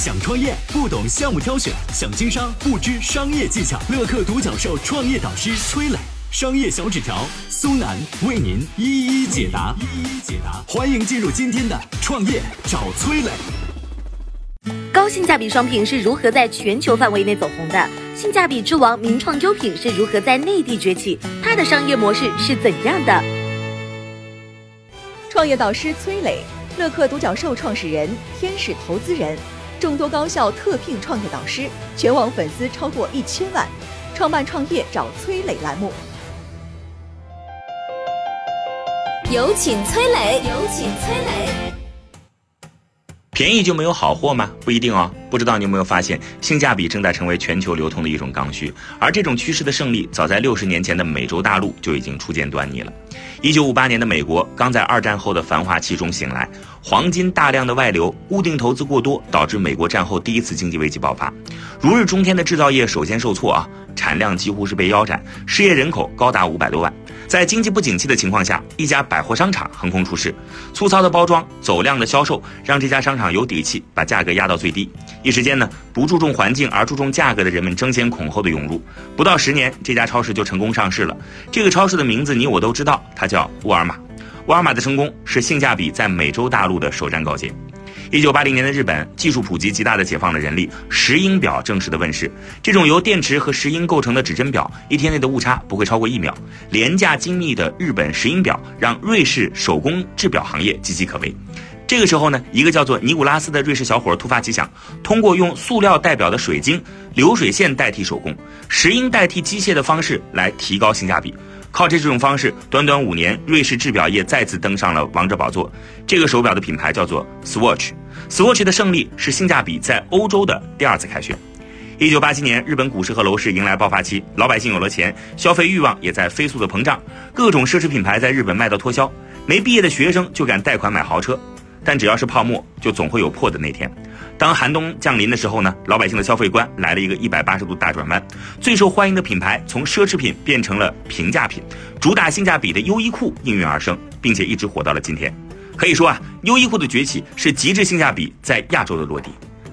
想创业不懂项目挑选，想经商不知商业技巧。乐客独角兽创业导师崔磊，商业小纸条苏南为您一一解答。一一解答，欢迎进入今天的创业找崔磊。高性价比商品是如何在全球范围内走红的？性价比之王名创优品是如何在内地崛起？它的商业模式是怎样的？创业导师崔磊，乐客独角兽创始人，天使投资人，众多高校特聘创业导师，全网粉丝超过一千万，创办创业找崔磊栏目。有请崔磊，有请崔磊。便宜就没有好货吗？不一定哦。不知道你有没有发现，性价比正在成为全球流通的一种刚需，而这种趋势的胜利，早在六十年前的美洲大陆就已经初见端倪了。一九五八年的美国刚在二战后的繁华期中醒来，黄金大量的外流，固定投资过多，导致美国战后第一次经济危机爆发。如日中天的制造业首先受挫啊，产量几乎是被腰斩，失业人口高达五百多万。在经济不景气的情况下，一家百货商场横空出世，粗糙的包装、走量的销售，让这家商场有底气把价格压到最低。一时间呢，不注重环境而注重价格的人们争先恐后的涌入。不到十年，这家超市就成功上市了。这个超市的名字你我都知道，它叫沃尔玛。沃尔玛的成功是性价比在美洲大陆的首战告捷。一九八零年的日本，技术普及极大的解放了人力，石英表正式的问世。这种由电池和石英构成的指针表，一天内的误差不会超过一秒。廉价精密的日本石英表，让瑞士手工制表行业岌岌可危。这个时候呢，一个叫做尼古拉斯的瑞士小伙突发奇想，通过用塑料代表的水晶、流水线代替手工、石英代替机械的方式来提高性价比。靠着这种方式，短短五年，瑞士制表业再次登上了王者宝座。这个手表的品牌叫做 Swatch。Swatch 的胜利是性价比在欧洲的第二次凯旋。一九八七年，日本股市和楼市迎来爆发期，老百姓有了钱，消费欲望也在飞速的膨胀，各种奢侈品牌在日本卖到脱销，没毕业的学生就敢贷款买豪车。但只要是泡沫，就总会有破的那天。当寒冬降临的时候呢，老百姓的消费观来了一个一百八十度大转弯，最受欢迎的品牌从奢侈品变成了平价品，主打性价比的优衣库应运而生，并且一直火到了今天。可以说啊，优衣库的崛起是极致性价比在亚洲的落地。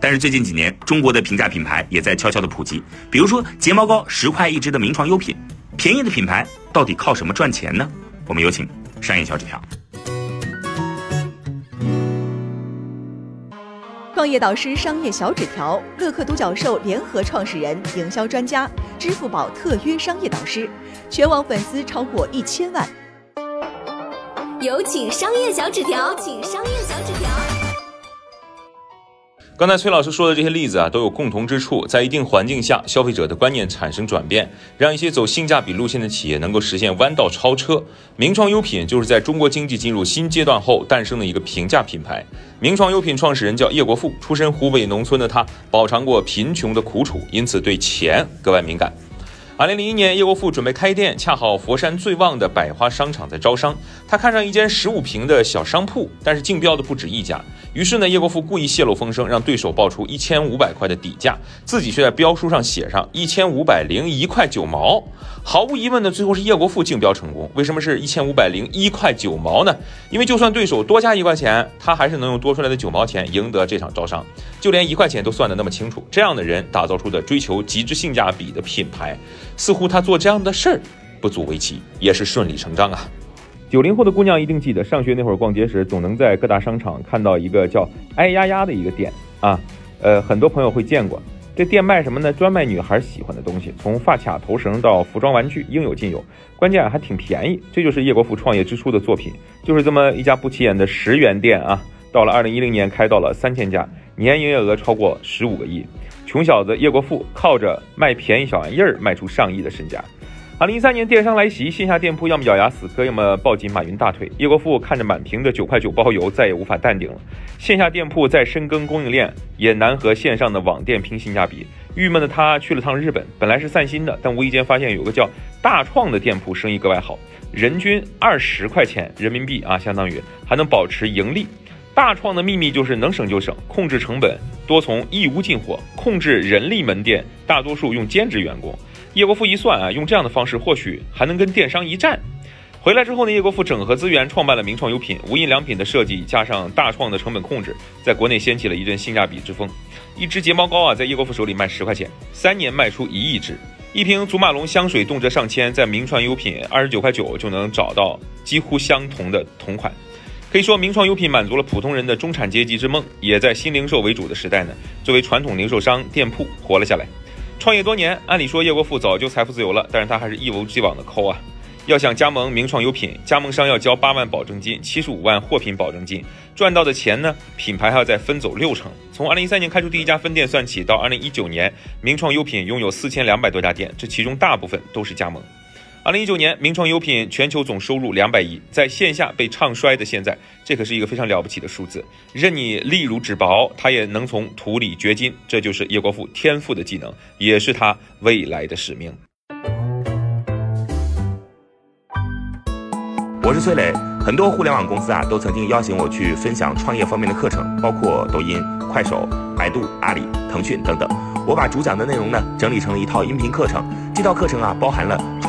但是最近几年，中国的平价品牌也在悄悄的普及，比如说睫毛膏十块一支的名创优品，便宜的品牌到底靠什么赚钱呢？我们有请商业小纸条。创业导师商业小纸条，乐客独角兽联合创始人、营销专家，支付宝特约商业导师，全网粉丝超过一千万。有请商业小纸条，请商业小纸条。刚才崔老师说的这些例子啊，都有共同之处，在一定环境下，消费者的观念产生转变，让一些走性价比路线的企业能够实现弯道超车。名创优品就是在中国经济进入新阶段后诞生的一个平价品牌。名创优品创始人叫叶国富，出身湖北农村的他，饱尝过贫穷的苦楚，因此对钱格外敏感。二零零一年，叶国富准备开店，恰好佛山最旺的百花商场在招商，他看上一间十五平的小商铺，但是竞标的不止一家。于是呢，叶国富故意泄露风声，让对手报出一千五百块的底价，自己却在标书上写上一千五百零一块九毛。毫无疑问呢，最后是叶国富竞标成功。为什么是一千五百零一块九毛呢？因为就算对手多加一块钱，他还是能用多出来的九毛钱赢得这场招商。就连一块钱都算得那么清楚，这样的人打造出的追求极致性价比的品牌，似乎他做这样的事儿不足为奇，也是顺理成章啊。九零后的姑娘一定记得，上学那会儿逛街时，总能在各大商场看到一个叫“哎呀呀”的一个店啊，呃，很多朋友会见过。这店卖什么呢？专卖女孩喜欢的东西，从发卡、头绳到服装玩具，应有尽有。关键还挺便宜，这就是叶国富创业之初的作品，就是这么一家不起眼的十元店啊。到了二零一零年，开到了三千家，年营业额超过十五个亿。穷小子叶国富靠着卖便宜小玩意儿卖出上亿的身价。二零一三年电商来袭，线下店铺要么咬牙死磕，要么抱紧马云大腿。叶国富看着满屏的九块九包邮，再也无法淡定了。线下店铺再深耕供应链，也难和线上的网店拼性价比。郁闷的他去了趟日本，本来是散心的，但无意间发现有个叫大创的店铺生意格外好，人均二十块钱人民币啊，相当于还能保持盈利。大创的秘密就是能省就省，控制成本，多从义乌进货，控制人力门店，大多数用兼职员工。叶国富一算啊，用这样的方式或许还能跟电商一战。回来之后呢，叶国富整合资源创办了名创优品，无印良品的设计加上大创的成本控制，在国内掀起了一阵性价比之风。一支睫毛膏啊，在叶国富手里卖十块钱，三年卖出一亿支；一瓶祖马龙香水动辄上千，在名创优品二十九块九就能找到几乎相同的同款。可以说，名创优品满足了普通人的中产阶级之梦，也在新零售为主的时代呢，作为传统零售商店铺活了下来。创业多年，按理说叶国富早就财富自由了，但是他还是一如既往的抠啊。要想加盟名创优品，加盟商要交八万保证金，七十五万货品保证金，赚到的钱呢，品牌还要再分走六成。从二零一三年开出第一家分店算起，到二零一九年，名创优品拥有四千两百多家店，这其中大部分都是加盟。二零一九年，名创优品全球总收入两百亿，在线下被唱衰的现在，这可是一个非常了不起的数字。任你力如纸薄，它也能从土里掘金，这就是叶国富天赋的技能，也是他未来的使命。我是崔磊，很多互联网公司啊都曾经邀请我去分享创业方面的课程，包括抖音、快手、百度、阿里、腾讯等等。我把主讲的内容呢整理成了一套音频课程，这套课程啊包含了